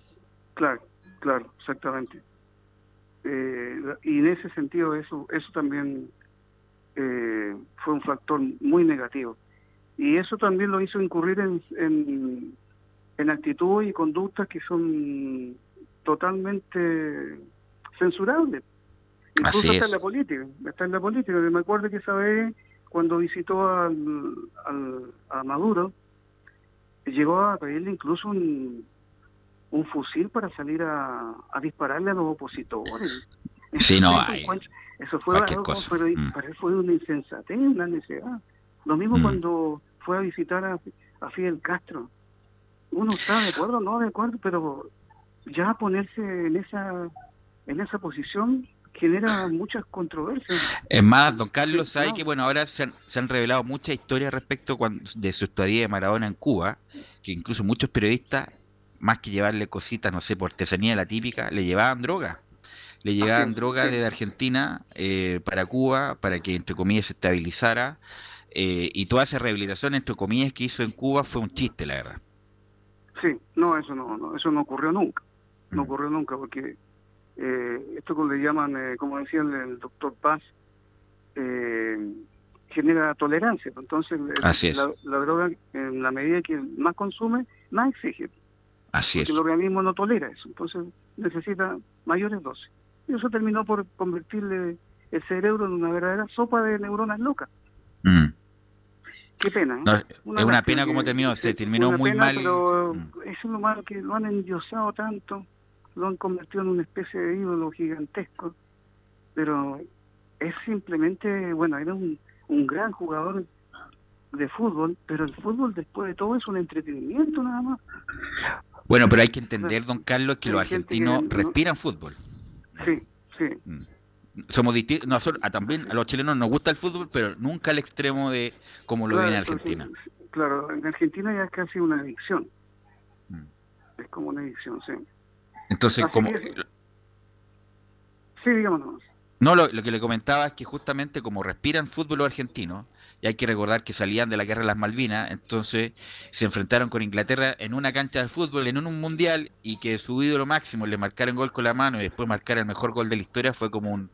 Claro, claro, exactamente. Eh, y en ese sentido eso eso también eh, fue un factor muy negativo. Y eso también lo hizo incurrir en, en, en actitudes y conductas que son totalmente censurables. Incluso está en la política, está en la política. Me acuerdo que esa vez, cuando visitó al, al, a Maduro, llegó a pedirle incluso un, un fusil para salir a, a dispararle a los opositores. Sí, no hay. Eso fue algo, pero mm. para él fue una insensatez, una necesidad. Lo mismo mm. cuando fue a visitar a, a, Fidel Castro. Uno está de acuerdo, no de acuerdo, pero ya ponerse en esa en esa posición genera muchas controversias. Es más, don Carlos, sabe que bueno, ahora se han, se han revelado muchas historias respecto de su estadía de Maradona en Cuba, que incluso muchos periodistas, más que llevarle cositas, no sé, por artesanía la típica, le llevaban droga le llegaban drogas desde Argentina eh, para Cuba, para que entre comillas se estabilizara, eh, y toda esa rehabilitación entre comillas que hizo en Cuba fue un chiste, la verdad. Sí, no, eso no, eso no ocurrió nunca, no mm. ocurrió nunca, porque eh, esto que le llaman, como decía el, doctor Paz, genera tolerancia, entonces La, droga, en la medida que más consume, más exige. Así porque el organismo no tolera eso, entonces necesita mayores dosis. Y eso terminó por convertirle el cerebro en una verdadera sopa de neuronas locas. Mm. Qué pena. ¿eh? es una pena como terminó, se terminó muy mal. Pero mm. es lo malo que lo han endiosado tanto, lo han convertido en una especie de ídolo gigantesco. Pero es simplemente, bueno, era un, un gran jugador de fútbol, pero el fútbol después de todo es un entretenimiento nada más. Bueno, pero hay que entender, don Carlos, que los argentinos respiran fútbol. Sí, sí. Mm. Somos distintos, nosotros, a, también a los chilenos nos gusta el fútbol, pero nunca al extremo de como lo viene en Argentina. claro, en Argentina ya es casi una adicción. Mm. Es como una adicción, sí. Entonces, como... Sí, digámonos. No, lo, lo, que le comentaba es que justamente como respiran fútbol los argentinos, y hay que recordar que salían de la guerra de las Malvinas, entonces se enfrentaron con Inglaterra en una cancha de fútbol, en un mundial, y que su ídolo máximo le marcaron gol con la mano y después marcar el mejor gol de la historia fue como un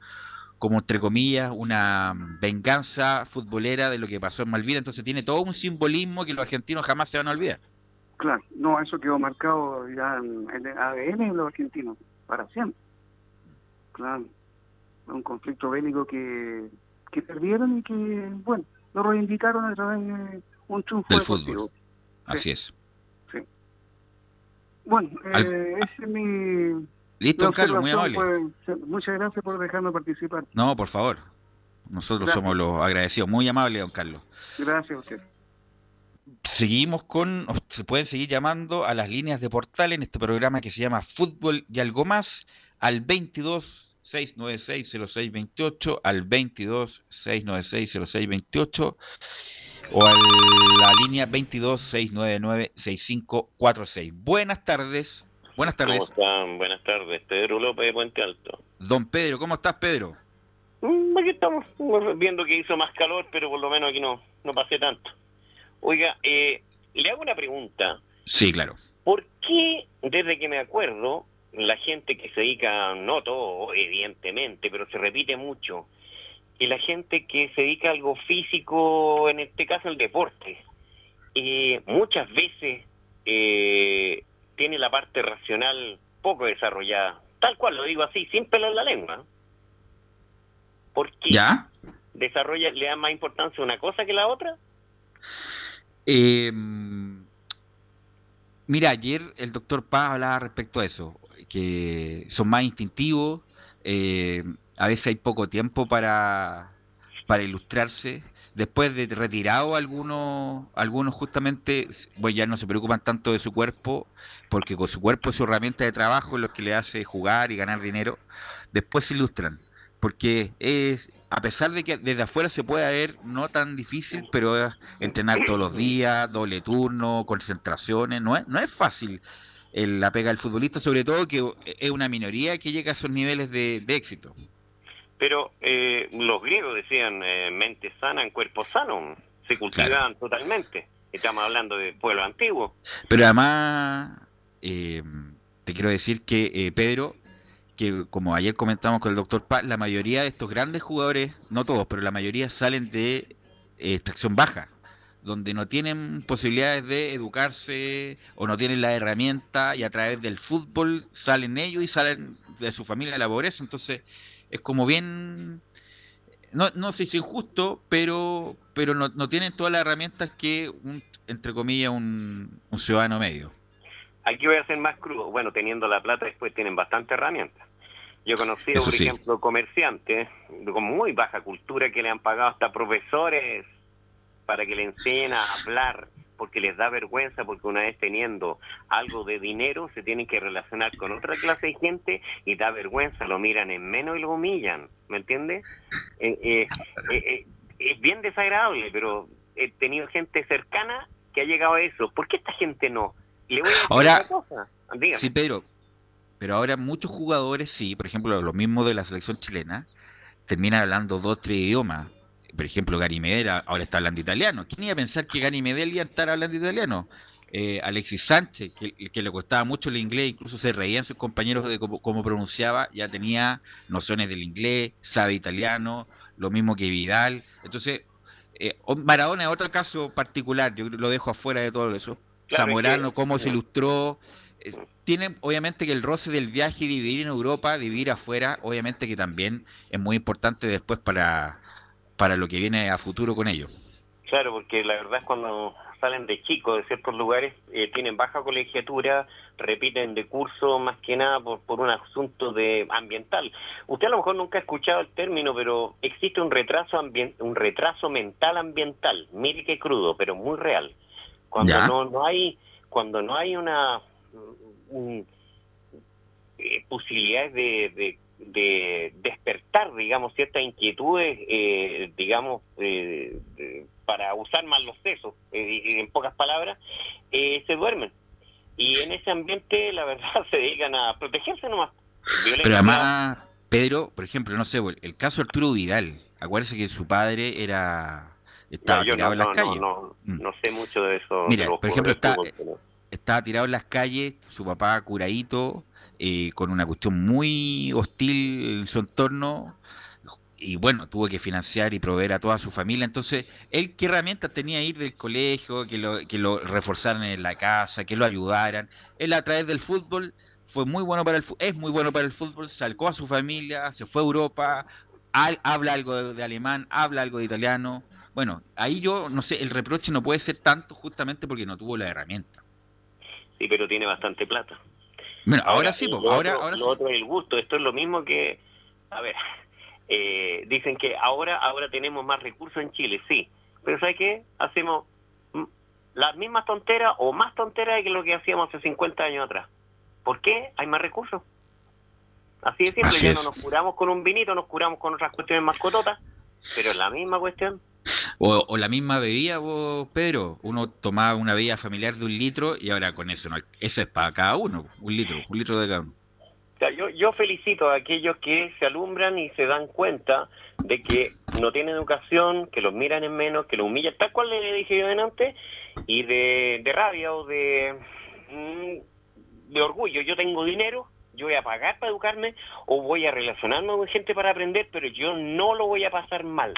como entre comillas una venganza futbolera de lo que pasó en Malvinas, entonces tiene todo un simbolismo que los argentinos jamás se van a olvidar. Claro, no, eso quedó marcado ya en el ADN de los argentinos, para siempre. Claro, un conflicto bélico que, que perdieron y que, bueno, lo reivindicaron a través de un triunfo del fútbol. Así es. Sí. Bueno, eh, ese es mi... Listo, Carlos, muy amable. muchas gracias por dejarme participar. No, por favor. Nosotros somos los agradecidos. Muy amable, don Carlos. Gracias a usted. Seguimos con, se pueden seguir llamando a las líneas de portal en este programa que se llama Fútbol y algo más al 22 696-0628 al 22 696-0628 o a la línea 22 699 6546. Buenas tardes. Buenas tardes. ¿Cómo están? Buenas tardes. Pedro López de Puente Alto. Don Pedro, ¿cómo estás, Pedro? Mm, aquí estamos viendo que hizo más calor, pero por lo menos aquí no, no pasé tanto. Oiga, eh, le hago una pregunta. Sí, claro. ¿Por qué, desde que me acuerdo, la gente que se dedica, no todo, evidentemente, pero se repite mucho, y la gente que se dedica a algo físico, en este caso el deporte, eh, muchas veces eh, tiene la parte racional poco desarrollada. Tal cual lo digo así, sin pelo en la lengua. ¿Por qué ¿Ya? desarrolla, le da más importancia una cosa que la otra? Eh, mira, ayer el doctor Paz hablaba respecto a eso, que son más instintivos, eh, a veces hay poco tiempo para, para ilustrarse. Después de retirado algunos, algunos justamente, pues ya no se preocupan tanto de su cuerpo, porque con su cuerpo es su herramienta de trabajo, lo que le hace jugar y ganar dinero. Después se ilustran, porque es, a pesar de que desde afuera se puede ver no tan difícil, pero es entrenar todos los días, doble turno, concentraciones, no es, no es fácil el, la pega del futbolista, sobre todo que es una minoría que llega a esos niveles de, de éxito. Pero eh, los griegos decían eh, mente sana en cuerpo sano, se cultivaban totalmente. Estamos hablando de pueblo antiguo. Pero además, eh, te quiero decir que eh, Pedro, que como ayer comentamos con el doctor Paz, la mayoría de estos grandes jugadores, no todos, pero la mayoría salen de eh, extracción baja, donde no tienen posibilidades de educarse o no tienen la herramienta y a través del fútbol salen ellos y salen de su familia de la pobreza. Entonces, es como bien no, no sé si injusto, pero pero no, no tienen todas las herramientas que un, entre comillas un, un ciudadano medio. Aquí voy a ser más crudo. Bueno, teniendo la plata después tienen bastante herramientas. Yo Eso por sí. ejemplo, comerciantes con muy baja cultura que le han pagado hasta profesores para que le enseñen a hablar porque les da vergüenza, porque una vez teniendo algo de dinero se tienen que relacionar con otra clase de gente y da vergüenza, lo miran en menos y lo humillan, ¿me entiendes? Eh, eh, eh, es bien desagradable, pero he tenido gente cercana que ha llegado a eso. ¿Por qué esta gente no? Le voy a decir Ahora- una cosa. Dígame. Sí, Pedro, pero ahora muchos jugadores, sí, por ejemplo, los mismos de la selección chilena, terminan hablando dos, tres idiomas. Por ejemplo, Gary Medel ahora está hablando italiano. ¿Quién iba a pensar que Gary Medel iba a estar hablando italiano? Eh, Alexis Sánchez, que, que le costaba mucho el inglés, incluso se reían sus compañeros de cómo, cómo pronunciaba, ya tenía nociones del inglés, sabe italiano, lo mismo que Vidal. Entonces, eh, Maradona es otro caso particular, yo lo dejo afuera de todo eso. Claro, Zamorano, que- cómo se ilustró. eh, Tiene obviamente que el roce del viaje y de vivir en Europa, de vivir afuera, obviamente que también es muy importante después para, para lo que viene a futuro con ellos. Claro, porque la verdad es cuando salen de chicos de ciertos lugares, eh, tienen baja colegiatura, repiten de curso más que nada por, por un asunto de ambiental. Usted a lo mejor nunca ha escuchado el término, pero existe un retraso un retraso mental ambiental, mire que crudo, pero muy real. Cuando Ya. no, no hay cuando no hay una un- eh, posibilidades de, de, de despertar, digamos, ciertas inquietudes, eh, digamos, eh, de- para usar más los sesos, eh, en pocas palabras, eh, se duermen. Y en ese ambiente, la verdad, se dedican a protegerse nomás. Violencia. Pero además, Pedro, por ejemplo, no sé, el caso Arturo Vidal, acuérdese que su padre era estaba No, yo tirado no, en las no, calles. no, no, Mm. no sé mucho de eso. Mira, por ejemplo, está, fútbol, pero- estaba tirado en las calles, su papá curadito, eh, con una cuestión muy hostil en su entorno, y bueno, tuvo que financiar y proveer a toda su familia. Entonces, él qué herramientas tenía ir del colegio, que lo, que lo reforzaran en la casa, que lo ayudaran. Él a través del fútbol fue muy bueno para el es muy bueno para el fútbol, sacó a su familia, se fue a Europa, habla algo de, de alemán, habla algo de italiano. Bueno, ahí yo no sé, el reproche no puede ser tanto justamente porque no tuvo la herramienta. Sí, pero tiene bastante plata. Bueno, ahora, sí, po, lo ahora, otro, ahora lo sí. otro es el gusto. Esto es lo mismo que, a ver, eh, dicen que ahora ahora tenemos más recursos en Chile, sí. Pero ¿sabes qué? Hacemos las mismas tonteras o más tonteras que lo que hacíamos hace 50 años atrás. ¿Por qué? Hay más recursos. Así de simple, Así ya es. no nos curamos con un vinito, nos curamos con otras cuestiones más cototas, pero es la misma cuestión. O, la misma bebida, vos, Pedro. Uno tomaba una bebida familiar de un litro y ahora con eso, no, eso es para cada uno, un litro, un litro de cada uno. yo, yo felicito a aquellos que se alumbran y se dan cuenta de que no tienen educación, que los miran en menos, que los humillan, tal cual le dije yo antes, y de, de rabia o de, mm, de orgullo. Yo tengo dinero, yo voy a pagar para educarme o voy a relacionarme con gente para aprender, pero yo no lo voy a pasar mal,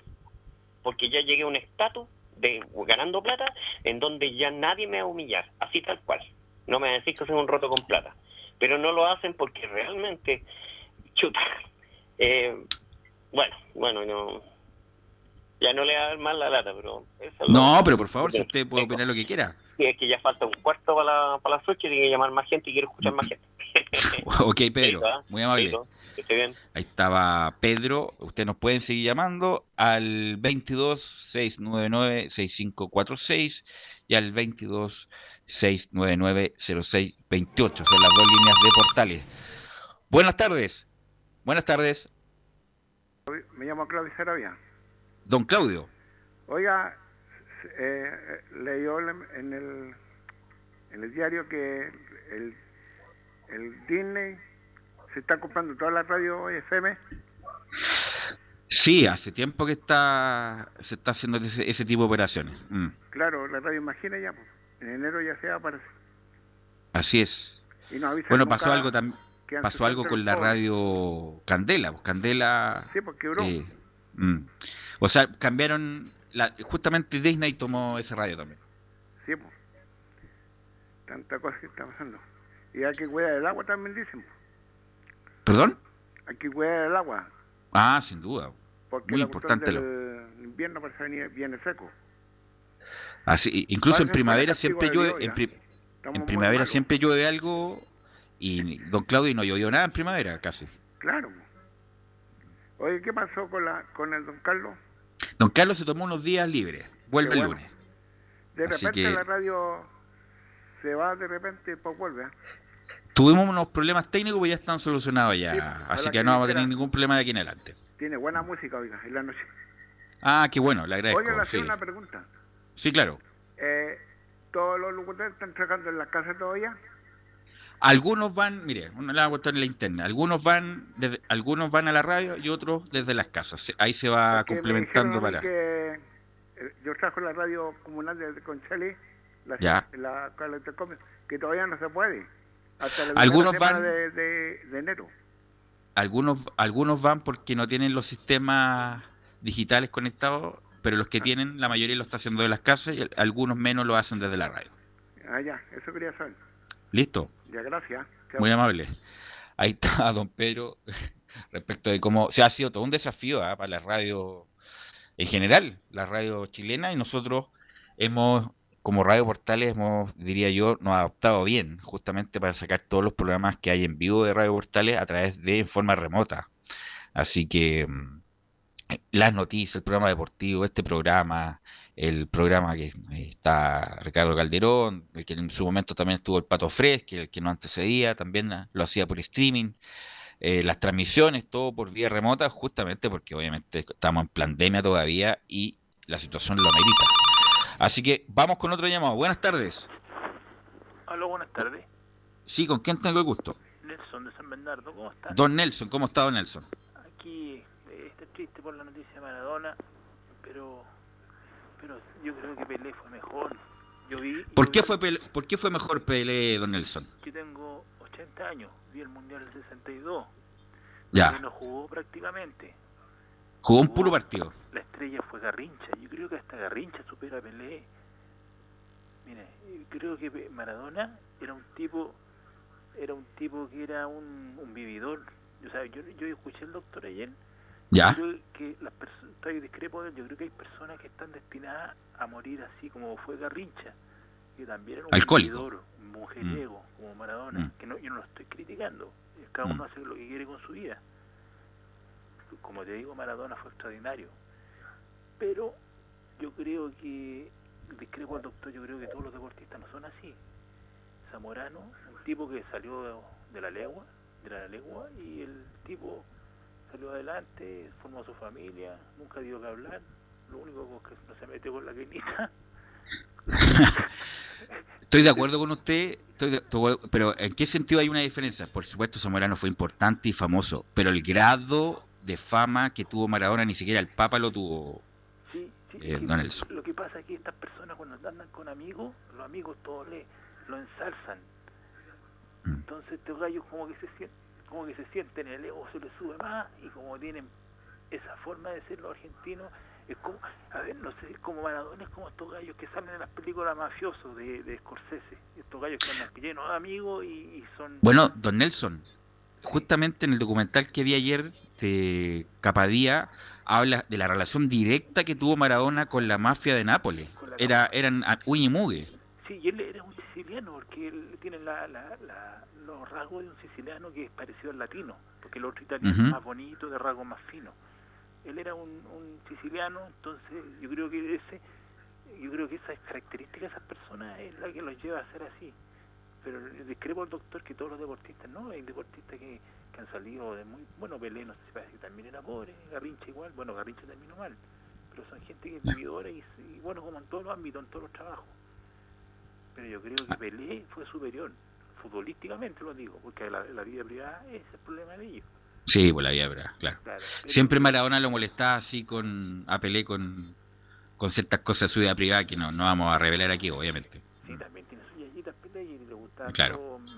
porque ya llegué a un estatus de ganando plata en donde ya nadie me va a humillar, así tal cual. No me va a decir que soy un roto con plata pero no lo hacen porque realmente, chuta, eh, bueno, bueno, no, ya no le va a dar mal la lata, pero... no, pero por favor, si usted puede opinar lo que quiera. Sí, es que ya falta un cuarto para la, para la tiene que llamar más gente y quiero escuchar más gente. ok, Pedro, muy amable. Ahí estaba Pedro, ustedes nos pueden seguir llamando al 22 699 6546 y al 22 699-0628. Son las dos líneas de portales. Buenas tardes. Buenas tardes. Me llamo Claudio Sarabia. Don Claudio. Oiga, eh, leyó en el, en el diario que el, el Disney se está comprando toda la radio FM. Sí, hace tiempo que está se está haciendo ese, tipo de operaciones. Mm. Claro, la radio Imagina ya. Pues. En enero ya se aparece. Así es. bueno, pasó algo también. Pasó algo con la radio Candela, pues Candela. Sí, porque quebró. Eh, mm. O sea, cambiaron. La, justamente Disney tomó esa radio también. Sí, pues. Tanta cosa que está pasando. Y hay que cuidar el agua también, dicen. ¿Perdón? Hay que cuidar el agua. Ah, sin duda. Muy importante. El invierno parece venir viene seco. Así, incluso en primavera siempre llueve, en, primavera siempre llueve algo y don Claudio no llovió nada en primavera casi. Claro. Oye, ¿qué pasó con la con el don Carlos? Don Carlos se tomó unos días libres, vuelve el lunes. De repente la radio se va, de repente pues vuelve. Tuvimos unos problemas técnicos, pues ya están solucionados ya, así que no vamos a tener ningún problema de aquí en adelante. Tiene buena música, oiga, en la noche. Ah, qué bueno, le agradezco. Oiga, le sí. una pregunta. Sí, claro. Eh, ¿Todos los locutores están trabajando en la casa todavía? Algunos van, mire, una la voy en la interna, algunos van desde, algunos van a la radio y otros desde las casas. Ahí se va complementando para. Que, eh, yo trabajo en la radio comunal de Conchali, la, ya. la, que todavía no se puede. Hasta la algunos van de, de, enero. Algunos, algunos van porque no tienen los sistemas digitales conectados pero los que ah. tienen, la mayoría lo está haciendo de las casas y algunos menos lo hacen desde la radio. Ah, ya, eso quería saber. Listo. Ya, gracias. Muy amable. Ahí está don Pedro respecto de cómo se ha sido todo un desafío ¿ah? para la radio en general, la radio chilena, y nosotros hemos, como Radio Portales, hemos, diría yo, nos adaptado bien, justamente para sacar todos los programas que hay en vivo de Radio Portales a través de en forma remota. Así que mm, las noticias, el programa deportivo, este programa, el programa que está Ricardo Calderón, el que en su momento también estuvo el Pato Fres, que el que no antecedía, también ah, lo hacía por streaming, eh, las transmisiones, todo por vía remota, justamente porque obviamente estamos en pandemia todavía y la situación lo amerita. Así que vamos con otro llamado. Buenas tardes. Hola, buenas tardes. Sí, ¿con quién tengo el gusto? Nelson de San Bernardo, ¿cómo está? Don Nelson, ¿cómo está don Nelson? Aquí triste por la noticia de Maradona, pero pero yo creo que Pelé fue mejor. Yo vi, ¿Por, qué fue ¿Por qué fue mejor Pelé, don Nelson? Yo tengo 80 años, vi el Mundial del 62. Ya. no jugó prácticamente. Jugó un puro partido. La estrella fue Garrincha. Yo creo que hasta Garrincha supera a Pelé. Mire, creo que Maradona era un tipo era un tipo que era un, un vividor. O sea, yo, yo escuché al doctor ayer ya. Yo creo que las personas, discrepo yo creo que hay personas que están destinadas a morir así como fue Garrincha, que también era un Alcohólico. un mujeriego, mm. como Maradona, mm. que no, yo no lo estoy criticando, cada uno mm. hace lo que quiere con su vida. Como te digo, Maradona fue extraordinario. Pero yo creo que, discrepo al doctor, yo creo que todos los deportistas no son así. Zamorano, un tipo que salió de la legua, de la legua, y el tipo salió adelante, formó su familia, nunca dio que hablar, lo único que no se metió con la quinita. Estoy de acuerdo con usted, estoy pero ¿en qué sentido hay una diferencia? Por supuesto, Zamorano fue importante y famoso, pero el grado de fama que tuvo Maradona ni siquiera el Papa lo tuvo. Sí, sí, eh, Lo que pasa es que estas personas cuando andan con amigos, los amigos todos le, lo ensalzan. Mm. Entonces estos gallos como que se sienten, como que se sienten, el ego se les sube más y como tienen esa forma de ser los argentinos, es como, a ver, no sé, como Maradona es como estos gallos que salen en las películas mafiosos de, de Scorsese, estos gallos que andan llenos de amigos y, son... Bueno, don Nelson, justamente en el documental que vi ayer de Capadía, habla de la relación directa que tuvo Maradona con la mafia de Nápoles. Era, eran uña y mugue. Sí, y él era un siciliano, porque él tiene la, la, los rasgos de un siciliano que es parecido al latino, porque el otro italiano es más bonito, de rasgos más finos él era un, un siciliano, entonces yo creo que ese yo creo que esa característica de esas personas es la que los lleva a ser así. Pero discrepo al doctor que todos los deportistas, ¿no? Hay deportistas que, que han salido de muy... Bueno, Pelé no sé si parece que también era pobre, Garrincha igual, bueno, Garrincha terminó mal, pero son gente que es vividora y, bueno, como en todos los ámbitos, en todos los trabajos. Pero yo creo que Pelé fue superior, futbolísticamente lo digo, porque la, la vida privada es el problema de ellos. Sí, pues la vida claro. Siempre Maradona lo molestaba así con a Pelé con, con ciertas cosas de su vida privada que no, no vamos a revelar aquí, obviamente. Sí, también tiene sus y le gustaba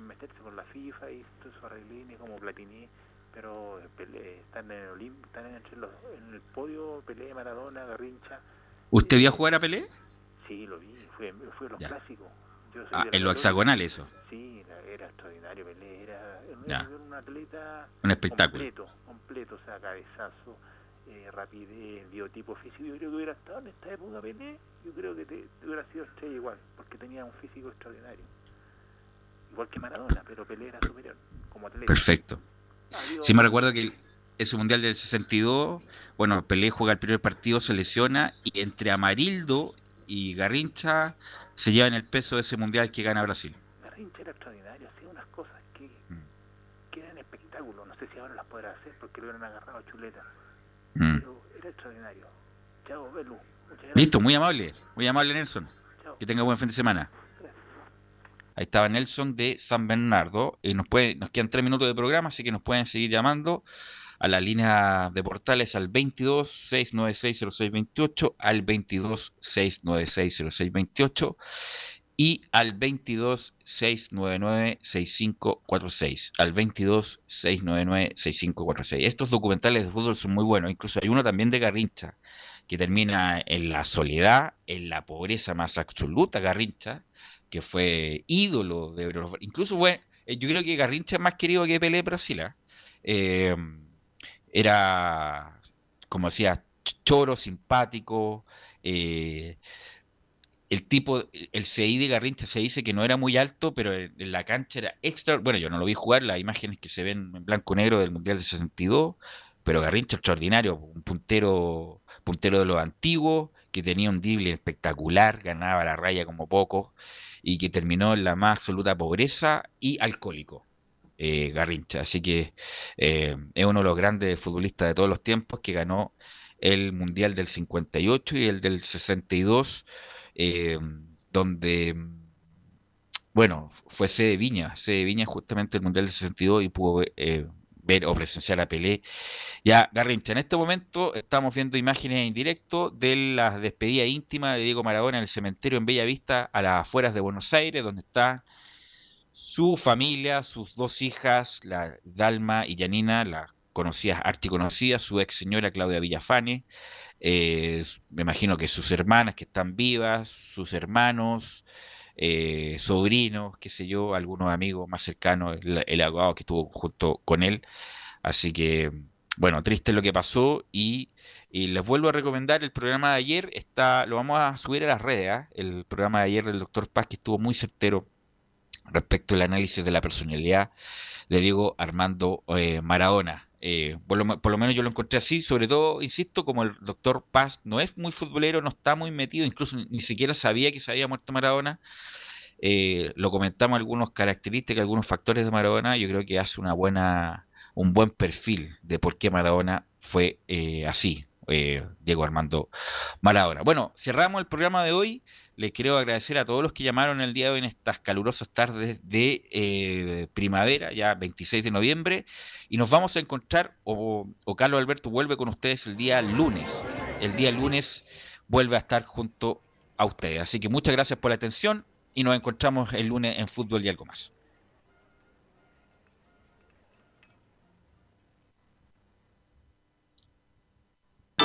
meterse con la FIFA y todo su arreglines como Platini, pero Pelé están en el están entre los, en el podio Pelé, Maradona, Garrincha. ¿Usted vio jugar a Pelé? Sí, lo vi, fue, fue los clásicos. ah, en lo hexagonal eso. Sí, era extraordinario Pelé, era, un atleta un espectáculo. completo, completo, o sea, cabezazo, eh, rapidez, biotipo físico. Yo creo que hubiera estado en esta época Pelé, yo creo que te, hubiera sido estrella igual, porque tenía un físico extraordinario. Igual que Maradona, pero Pelé era superior como atleta. Perfecto. Sí me recuerdo que ese Mundial del 62, bueno, Pelé juega el primer partido, se lesiona, y entre Amarildo y Garrincha se llevan el peso de ese Mundial que gana Brasil. Garrincha era extraordinario, hacía unas cosas que, mm. que eran espectáculos. No sé si ahora las podrá hacer porque lo hubieran agarrado a chuleta. Mm. Pero era extraordinario. Chao, Belu. Listo, muy amable. Muy amable, Nelson. Que tenga buen fin de semana. Ahí estaba Nelson de San Bernardo. Y nos, puede, nos quedan tres minutos de programa, así que nos pueden seguir llamando a la línea de portales al 22 696 0628, al 22 696 0628 y al 22 699 6546. Al 22 699 6546. Estos documentales de fútbol son muy buenos, incluso hay uno también de Garrincha, que termina en la soledad, en la pobreza más absoluta, Garrincha, que fue ídolo de Incluso, bueno, eh, yo creo que Garrincha es más querido que Pelé Brasil. ¿ah? Eh, era, como decía, choro, simpático. Eh, el tipo, el CI de Garrincha se dice que no era muy alto, pero en la cancha era extra. Bueno, yo no lo vi jugar, las imágenes que se ven en blanco negro del Mundial de 62, pero Garrincha extraordinario, un puntero, puntero de los antiguos, que tenía un drible espectacular, ganaba la raya como poco, y que terminó en la más absoluta pobreza y alcohólico. Eh, Garrincha. Así que eh, es uno de los grandes futbolistas de todos los tiempos que ganó el Mundial del 58 y el del 62, eh, donde, bueno, fue sede Viña, sede Viña justamente el Mundial del 62 y pudo ver o presenciar a Pelé. Ya, Garrincha, en este momento estamos viendo imágenes en directo de la despedida íntima de Diego Maradona en el cementerio en Bella Vista, a las afueras de Buenos Aires, donde está su familia, sus dos hijas, la Dalma y Janina, la conocidas, articonocidas, su ex señora Claudia Villafane, eh, me imagino que sus hermanas que están vivas, sus hermanos, eh, sobrinos, qué sé yo, algunos amigos más cercanos, el, abogado que estuvo junto con él. Así que, bueno, triste lo que pasó y, les vuelvo a recomendar el programa de ayer, está, lo vamos a subir a las redes, ¿ah? el programa de ayer del doctor Paz que estuvo muy certero respecto al análisis de la personalidad le digo Armando eh, Maradona. Eh, por, lo, menos yo lo encontré así, sobre todo, insisto, como el doctor Paz no es muy futbolero, no está muy metido, incluso ni siquiera sabía que se había muerto Maradona. Eh, lo comentamos algunas características, algunos factores de Maradona, yo creo que hace una buena, un buen perfil de por qué Maradona fue así, eh, Diego Armando Maradona. Bueno, cerramos el programa de hoy. Les quiero agradecer a todos los que llamaron el día de hoy en estas calurosas tardes de eh, primavera, ya 26 de noviembre, y nos vamos a encontrar, o, o Carlos Alberto vuelve con ustedes el día lunes. El día lunes vuelve a estar junto a ustedes. Así que muchas gracias por la atención y nos encontramos el lunes en fútbol y algo más.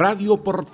Radio Portal.